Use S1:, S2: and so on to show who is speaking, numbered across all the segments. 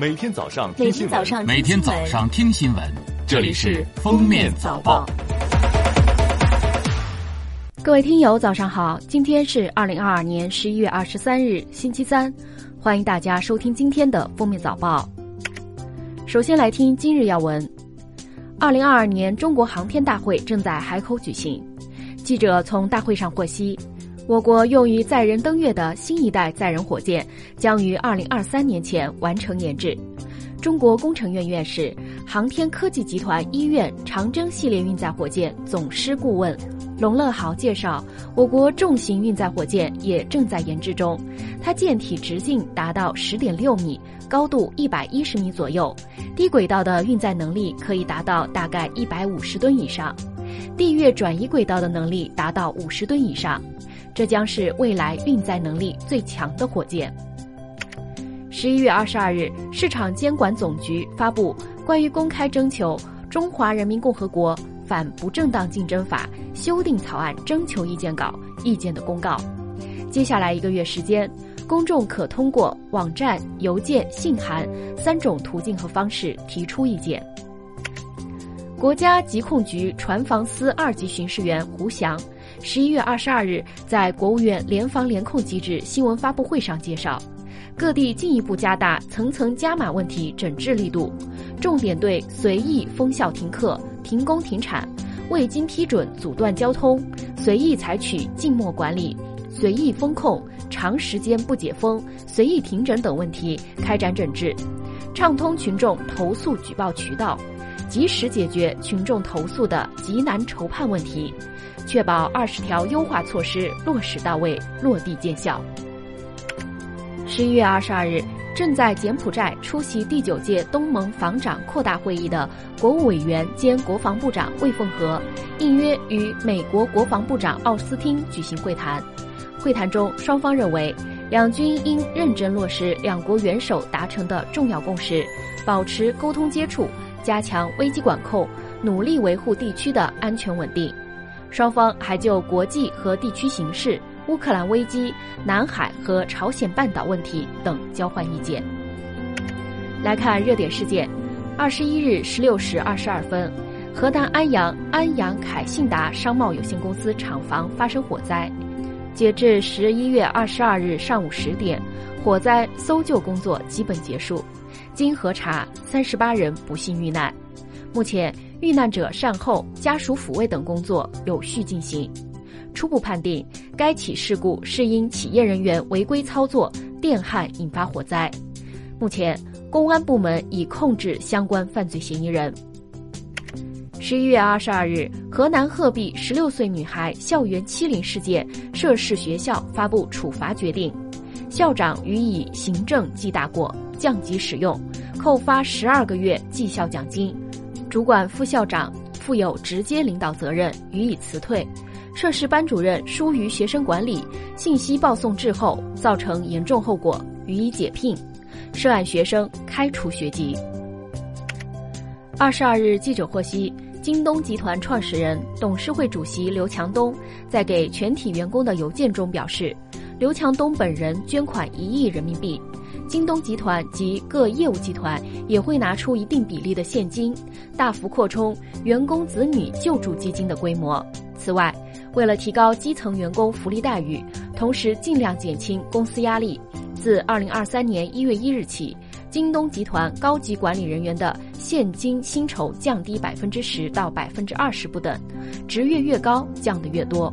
S1: 每天早上
S2: 听新闻，
S3: 每天早上听新闻，这里是《封面早报》。
S2: 各位听友，早上好！今天是二零二二年十一月二十三日，星期三，欢迎大家收听今天的《封面早报》。首先来听今日要闻：二零二二年中国航天大会正在海口举行。记者从大会上获悉。我国用于载人登月的新一代载人火箭将于二零二三年前完成研制。中国工程院院士、航天科技集团医院长征系列运载火箭总师顾问龙乐豪介绍，我国重型运载火箭也正在研制中。它舰体直径达到十点六米，高度一百一十米左右，低轨道的运载能力可以达到大概一百五十吨以上，地月转移轨道的能力达到五十吨以上。这将是未来运载能力最强的火箭。十一月二十二日，市场监管总局发布关于公开征求《中华人民共和国反不正当竞争法》修订草案征求意见稿意见的公告。接下来一个月时间，公众可通过网站、邮件、信函三种途径和方式提出意见。国家疾控局船防司二级巡视员胡翔。十一月二十二日，在国务院联防联控机制新闻发布会上介绍，各地进一步加大层层加码问题整治力度，重点对随意封校停课、停工停产、未经批准阻断交通、随意采取静默管理、随意封控、长时间不解封、随意停诊等问题开展整治，畅通群众投诉举报渠道，及时解决群众投诉的急难筹判问题。确保二十条优化措施落实到位、落地见效。十一月二十二日，正在柬埔寨出席第九届东盟防长扩大会议的国务委员兼国防部长魏凤和应约与美国国防部长奥斯汀举行会谈。会谈中，双方认为，两军应认真落实两国元首达成的重要共识，保持沟通接触，加强危机管控，努力维护地区的安全稳定。双方还就国际和地区形势、乌克兰危机、南海和朝鲜半岛问题等交换意见。来看热点事件：二十一日十六时二十二分，河南安阳安阳凯信达商贸有限公司厂房发生火灾。截至十一月二十二日上午十点，火灾搜救工作基本结束。经核查，三十八人不幸遇难。目前。遇难者善后、家属抚慰等工作有序进行。初步判定，该起事故是因企业人员违规操作电焊引发火灾。目前，公安部门已控制相关犯罪嫌疑人。十一月二十二日，河南鹤壁十六岁女孩校园欺凌事件，涉事学校发布处罚决定，校长予以行政记大过，降级使用，扣发十二个月绩效奖金。主管副校长负有直接领导责任，予以辞退；涉事班主任疏于学生管理，信息报送滞后，造成严重后果，予以解聘；涉案学生开除学籍。二十二日，记者获悉，京东集团创始人、董事会主席刘强东在给全体员工的邮件中表示，刘强东本人捐款一亿人民币。京东集团及各业务集团也会拿出一定比例的现金，大幅扩充员工子女救助基金的规模。此外，为了提高基层员工福利待遇，同时尽量减轻公司压力，自二零二三年一月一日起，京东集团高级管理人员的现金薪酬降低百分之十到百分之二十不等，职越越高降得越多。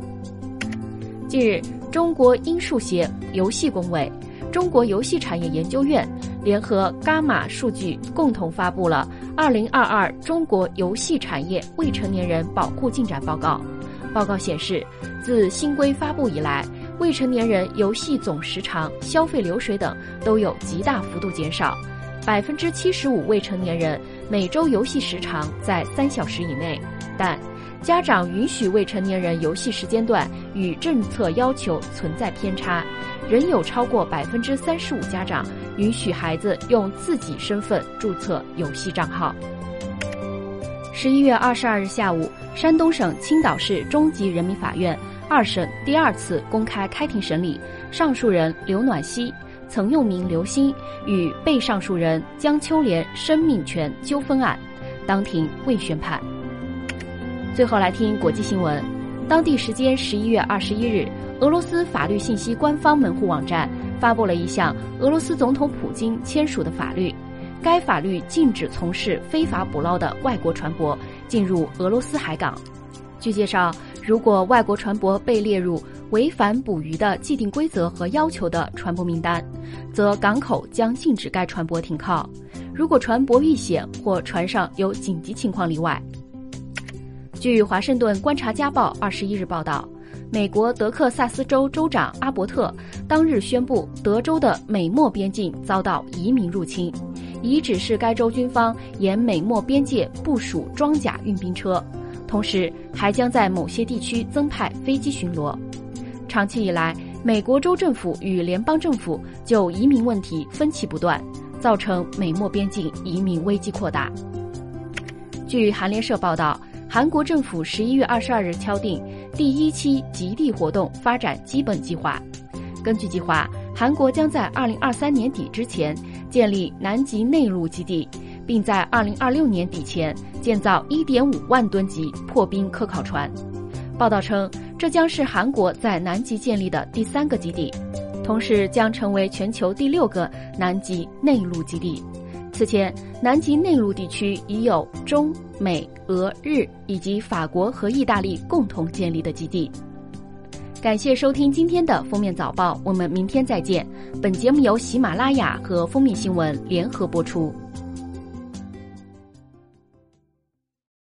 S2: 近日，中国音数协游戏工委。中国游戏产业研究院联合伽马数据共同发布了《二零二二中国游戏产业未成年人保护进展报告》。报告显示，自新规发布以来，未成年人游戏总时长、消费流水等都有极大幅度减少。百分之七十五未成年人每周游戏时长在三小时以内，但家长允许未成年人游戏时间段与政策要求存在偏差。仍有超过百分之三十五家长允许孩子用自己身份注册游戏账号。十一月二十二日下午，山东省青岛市中级人民法院二审第二次公开开庭审理上诉人刘暖希、曾用名刘鑫与被上诉人江秋莲生命权纠纷案，当庭未宣判。最后来听国际新闻，当地时间十一月二十一日，俄罗斯法律信息官方门户网站发布了一项俄罗斯总统普京签署的法律，该法律禁止从事非法捕捞的外国船舶进入俄罗斯海港。据介绍，如果外国船舶被列入违反捕鱼的既定规则和要求的船舶名单，则港口将禁止该船舶停靠。如果船舶遇险或船上有紧急情况例外。据《华盛顿观察家报》二十一日报道，美国德克萨斯州州长阿伯特当日宣布，德州的美墨边境遭到移民入侵，已指示该州军方沿美墨边界部署装甲运兵车。同时，还将在某些地区增派飞机巡逻。长期以来，美国州政府与联邦政府就移民问题分歧不断，造成美墨边境移民危机扩大。据韩联社报道，韩国政府十一月二十二日敲定第一期极地活动发展基本计划。根据计划，韩国将在二零二三年底之前建立南极内陆基地。并在二零二六年底前建造一点五万吨级破冰科考船。报道称，这将是韩国在南极建立的第三个基地，同时将成为全球第六个南极内陆基地。此前，南极内陆地区已有中美俄日以及法国和意大利共同建立的基地。感谢收听今天的封面早报，我们明天再见。本节目由喜马拉雅和封面新闻联合播出。